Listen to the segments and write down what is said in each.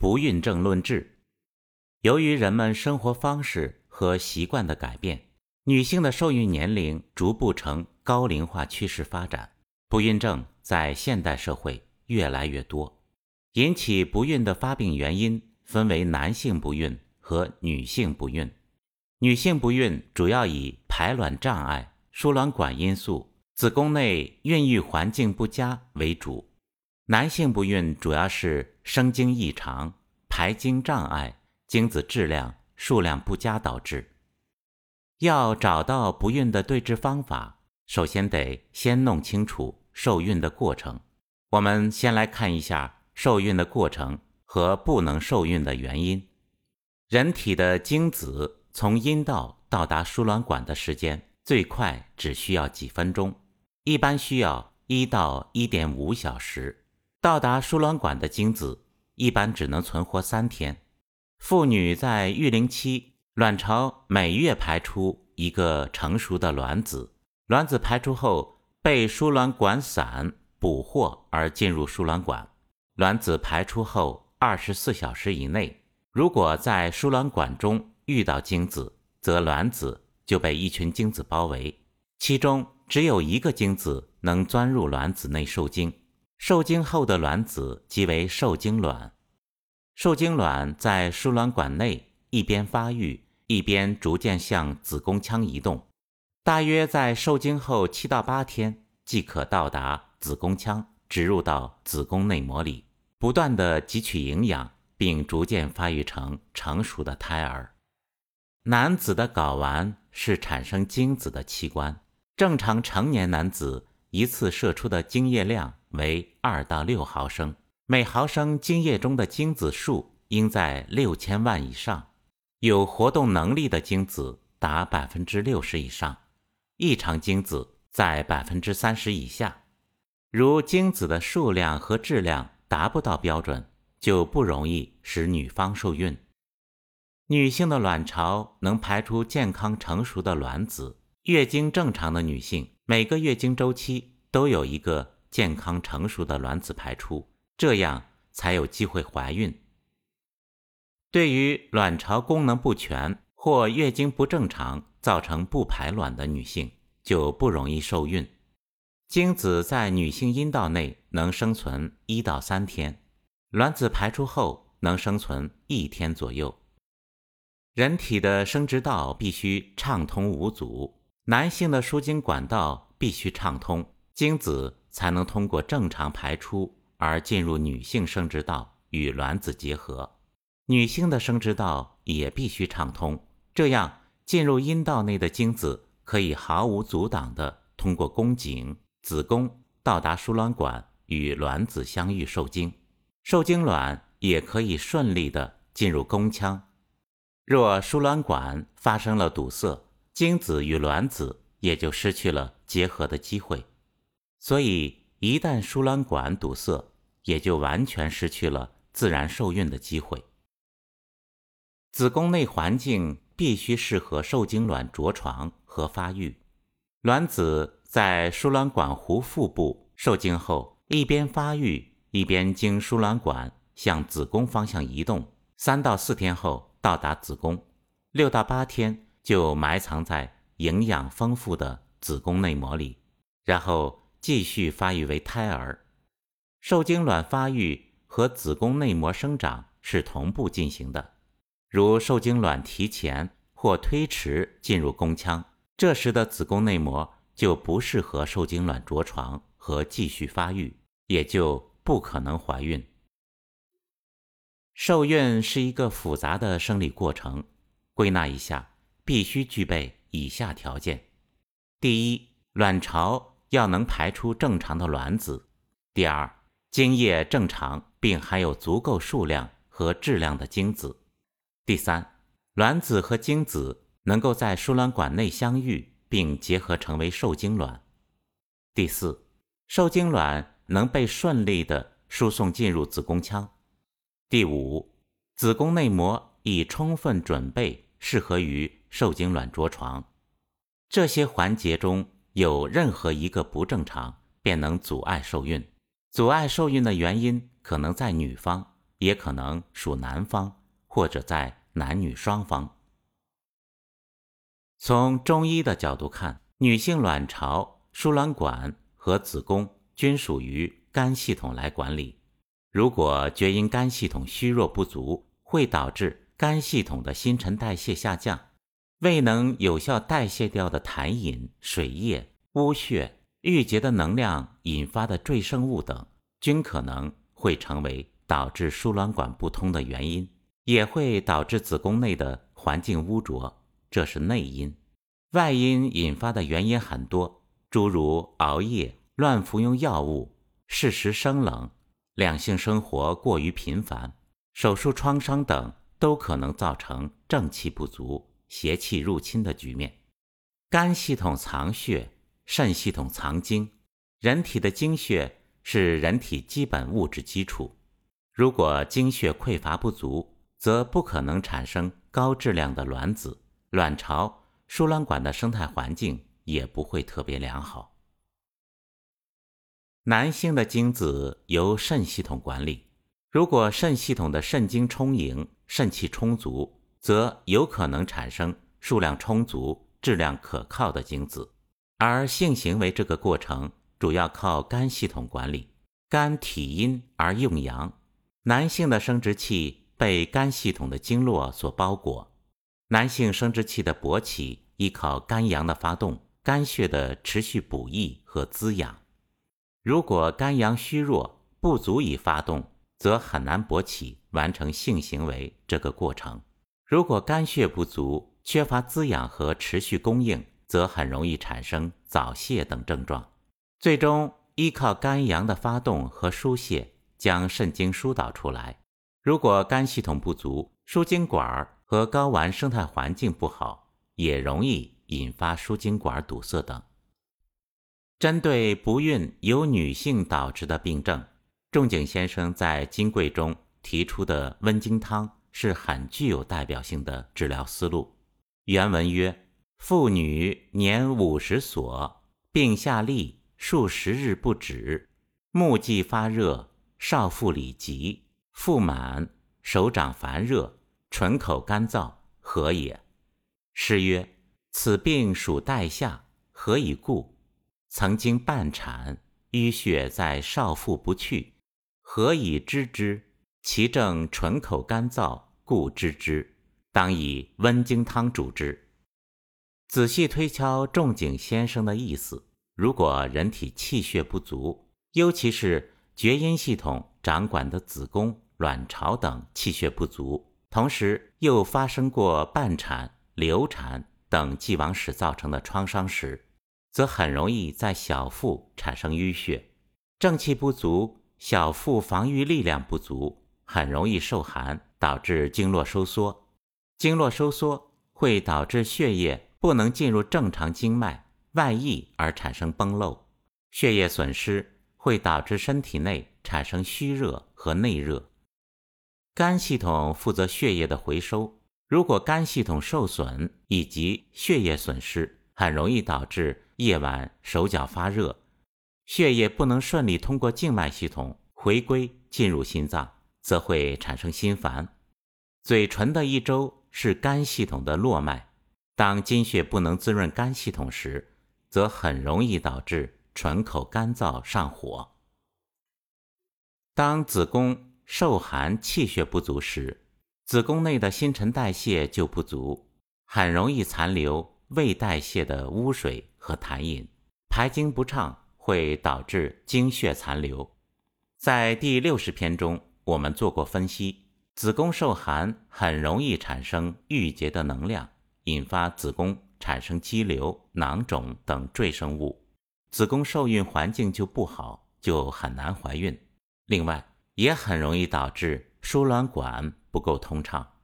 不孕症论治。由于人们生活方式和习惯的改变，女性的受孕年龄逐步呈高龄化趋势发展，不孕症在现代社会越来越多。引起不孕的发病原因分为男性不孕和女性不孕。女性不孕主要以排卵障碍、输卵管因素、子宫内孕育环境不佳为主；男性不孕主要是生精异常、排精障碍、精子质量、数量不佳导致。要找到不孕的对治方法，首先得先弄清楚受孕的过程。我们先来看一下受孕的过程和不能受孕的原因。人体的精子。从阴道到达输卵管的时间最快只需要几分钟，一般需要一到一点五小时。到达输卵管的精子一般只能存活三天。妇女在育龄期，卵巢每月排出一个成熟的卵子，卵子排出后被输卵管伞捕获而进入输卵管。卵子排出后二十四小时以内，如果在输卵管中。遇到精子，则卵子就被一群精子包围，其中只有一个精子能钻入卵子内受精。受精后的卵子即为受精卵。受精卵在输卵管内一边发育，一边逐渐向子宫腔移动。大约在受精后七到八天，即可到达子宫腔，植入到子宫内膜里，不断的汲取营养，并逐渐发育成成熟的胎儿。男子的睾丸是产生精子的器官。正常成年男子一次射出的精液量为二到六毫升，每毫升精液中的精子数应在六千万以上。有活动能力的精子达百分之六十以上，异常精子在百分之三十以下。如精子的数量和质量达不到标准，就不容易使女方受孕。女性的卵巢能排出健康成熟的卵子，月经正常的女性每个月经周期都有一个健康成熟的卵子排出，这样才有机会怀孕。对于卵巢功能不全或月经不正常造成不排卵的女性，就不容易受孕。精子在女性阴道内能生存一到三天，卵子排出后能生存一天左右。人体的生殖道必须畅通无阻，男性的输精管道必须畅通，精子才能通过正常排出而进入女性生殖道与卵子结合。女性的生殖道也必须畅通，这样进入阴道内的精子可以毫无阻挡地通过宫颈、子宫到达输卵管与卵子相遇受精，受精卵也可以顺利地进入宫腔。若输卵管发生了堵塞，精子与卵子也就失去了结合的机会。所以，一旦输卵管堵塞，也就完全失去了自然受孕的机会。子宫内环境必须适合受精卵着床和发育。卵子在输卵管壶腹部受精后，一边发育，一边经输卵管向子宫方向移动。三到四天后。到达子宫，六到八天就埋藏在营养丰富的子宫内膜里，然后继续发育为胎儿。受精卵发育和子宫内膜生长是同步进行的。如受精卵提前或推迟进入宫腔，这时的子宫内膜就不适合受精卵着床和继续发育，也就不可能怀孕。受孕是一个复杂的生理过程，归纳一下，必须具备以下条件：第一，卵巢要能排出正常的卵子；第二，精液正常并含有足够数量和质量的精子；第三，卵子和精子能够在输卵管内相遇并结合成为受精卵；第四，受精卵能被顺利的输送进入子宫腔。第五，子宫内膜已充分准备，适合于受精卵着床。这些环节中有任何一个不正常，便能阻碍受孕。阻碍受孕的原因可能在女方，也可能属男方，或者在男女双方。从中医的角度看，女性卵巢、输卵管和子宫均属于肝系统来管理。如果厥阴肝系统虚弱不足，会导致肝系统的新陈代谢下降，未能有效代谢掉的痰饮、水液、污血、郁结的能量引发的赘生物等，均可能会成为导致输卵管不通的原因，也会导致子宫内的环境污浊。这是内因，外因引发的原因很多，诸如熬夜、乱服用药物、适时生冷、两性生活过于频繁、手术创伤等，都可能造成正气不足、邪气入侵的局面。肝系统藏血，肾系统藏精，人体的精血是人体基本物质基础。如果精血匮乏不足，则不可能产生高质量的卵子。卵巢、输卵管的生态环境也不会特别良好。男性的精子由肾系统管理，如果肾系统的肾精充盈、肾气充足，则有可能产生数量充足、质量可靠的精子。而性行为这个过程主要靠肝系统管理，肝体阴而用阳，男性的生殖器被肝系统的经络所包裹。男性生殖器的勃起依靠肝阳的发动，肝血的持续补益和滋养。如果肝阳虚弱，不足以发动，则很难勃起完成性行为这个过程。如果肝血不足，缺乏滋养和持续供应，则很容易产生早泄等症状。最终依靠肝阳的发动和疏泄，将肾精疏导出来。如果肝系统不足，输精管儿。和睾丸生态环境不好，也容易引发输精管堵塞等。针对不孕由女性导致的病症，仲景先生在《金匮》中提出的温经汤是很具有代表性的治疗思路。原文曰：“妇女年五十所，病下痢数十日不止，目际发热，少腹里急，腹满，手掌烦热。”唇口干燥，何也？诗曰：“此病属带下，何以故？曾经半产，淤血在少腹不去，何以知之？其症唇口干燥，故知之。当以温经汤主之。”仔细推敲仲景先生的意思，如果人体气血不足，尤其是厥阴系统掌管的子宫、卵巢等气血不足。同时又发生过半产、流产等既往史造成的创伤时，则很容易在小腹产生淤血，正气不足，小腹防御力量不足，很容易受寒，导致经络收缩。经络收缩会导致血液不能进入正常经脉，外溢而产生崩漏。血液损失会导致身体内产生虚热和内热。肝系统负责血液的回收，如果肝系统受损以及血液损失，很容易导致夜晚手脚发热，血液不能顺利通过静脉系统回归进入心脏，则会产生心烦。嘴唇的一周是肝系统的络脉，当津血不能滋润肝系统时，则很容易导致唇口干燥上火。当子宫。受寒气血不足时，子宫内的新陈代谢就不足，很容易残留未代谢的污水和痰饮，排经不畅会导致经血残留。在第六十篇中，我们做过分析，子宫受寒很容易产生郁结的能量，引发子宫产生肌瘤、囊肿等赘生物，子宫受孕环境就不好，就很难怀孕。另外，也很容易导致输卵管不够通畅。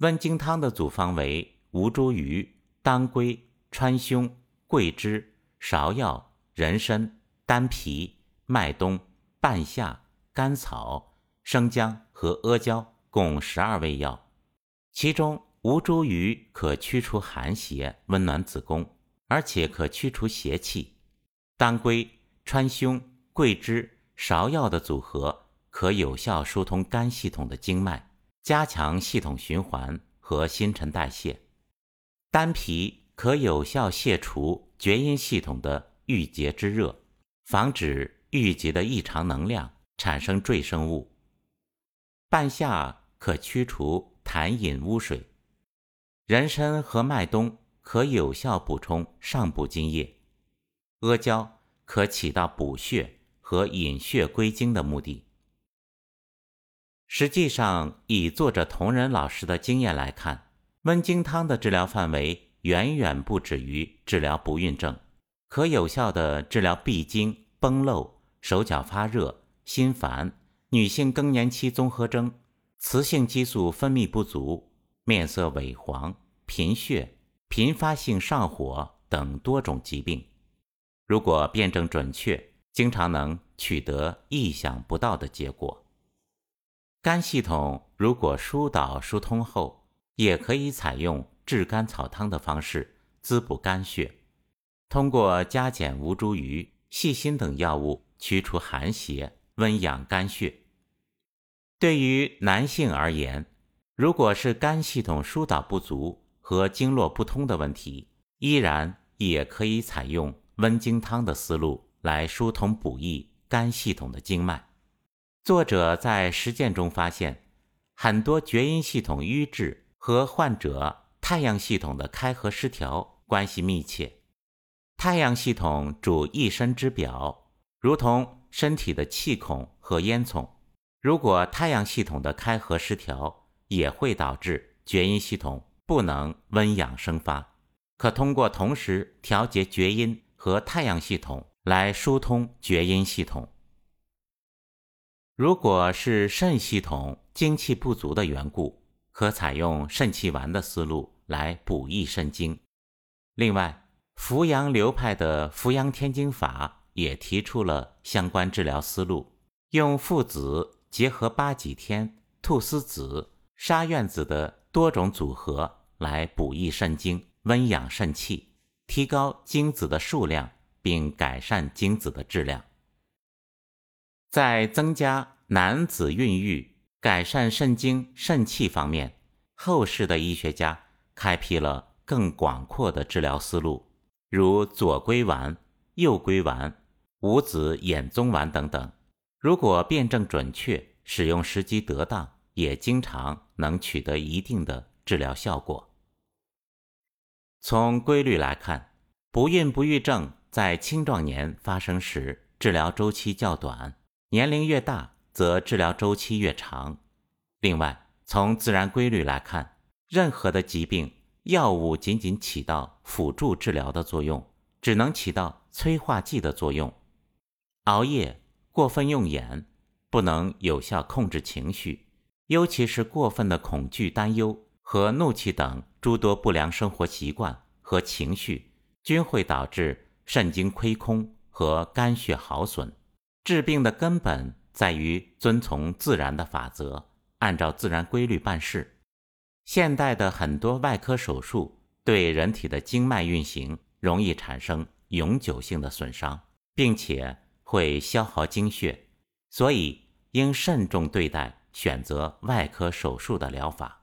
温经汤的组方为吴茱萸、当归、川芎、桂枝、芍药、人参、丹皮、麦冬、半夏、甘草、生姜和阿胶，共十二味药。其中，吴茱萸可驱除寒邪，温暖子宫，而且可驱除邪气。当归、川芎、桂枝、芍药的组合。可有效疏通肝系统的经脉，加强系统循环和新陈代谢。丹皮可有效卸除厥阴系统的郁结之热，防止郁结的异常能量产生赘生物。半夏可驱除痰饮污水。人参和麦冬可有效补充上部津液。阿胶可起到补血和引血归经的目的。实际上，以作者同仁老师的经验来看，温经汤的治疗范围远远不止于治疗不孕症，可有效的治疗闭经、崩漏、手脚发热、心烦、女性更年期综合征、雌性激素分泌不足、面色萎黄、贫血、频发性上火等多种疾病。如果辨证准确，经常能取得意想不到的结果。肝系统如果疏导疏通后，也可以采用炙甘草汤的方式滋补肝血，通过加减吴茱萸、细辛等药物驱除寒邪，温养肝血。对于男性而言，如果是肝系统疏导不足和经络不通的问题，依然也可以采用温经汤的思路来疏通补益肝系统的经脉。作者在实践中发现，很多厥阴系统瘀滞和患者太阳系统的开合失调关系密切。太阳系统主一身之表，如同身体的气孔和烟囱。如果太阳系统的开合失调，也会导致厥阴系统不能温养生发。可通过同时调节厥阴和太阳系统来疏通厥阴系统。如果是肾系统精气不足的缘故，可采用肾气丸的思路来补益肾精。另外，扶阳流派的扶阳天经法也提出了相关治疗思路，用附子结合八戟天、菟丝子、沙苑子的多种组合来补益肾精、温养肾气，提高精子的数量，并改善精子的质量。在增加男子孕育、改善肾精肾气方面，后世的医学家开辟了更广阔的治疗思路，如左归丸、右归丸、五子衍宗丸等等。如果辨证准确，使用时机得当，也经常能取得一定的治疗效果。从规律来看，不孕不育症在青壮年发生时，治疗周期较短。年龄越大，则治疗周期越长。另外，从自然规律来看，任何的疾病，药物仅仅起到辅助治疗的作用，只能起到催化剂的作用。熬夜、过分用眼，不能有效控制情绪，尤其是过分的恐惧、担忧和怒气等诸多不良生活习惯和情绪，均会导致肾精亏空和肝血耗损。治病的根本在于遵从自然的法则，按照自然规律办事。现代的很多外科手术对人体的经脉运行容易产生永久性的损伤，并且会消耗精血，所以应慎重对待选择外科手术的疗法。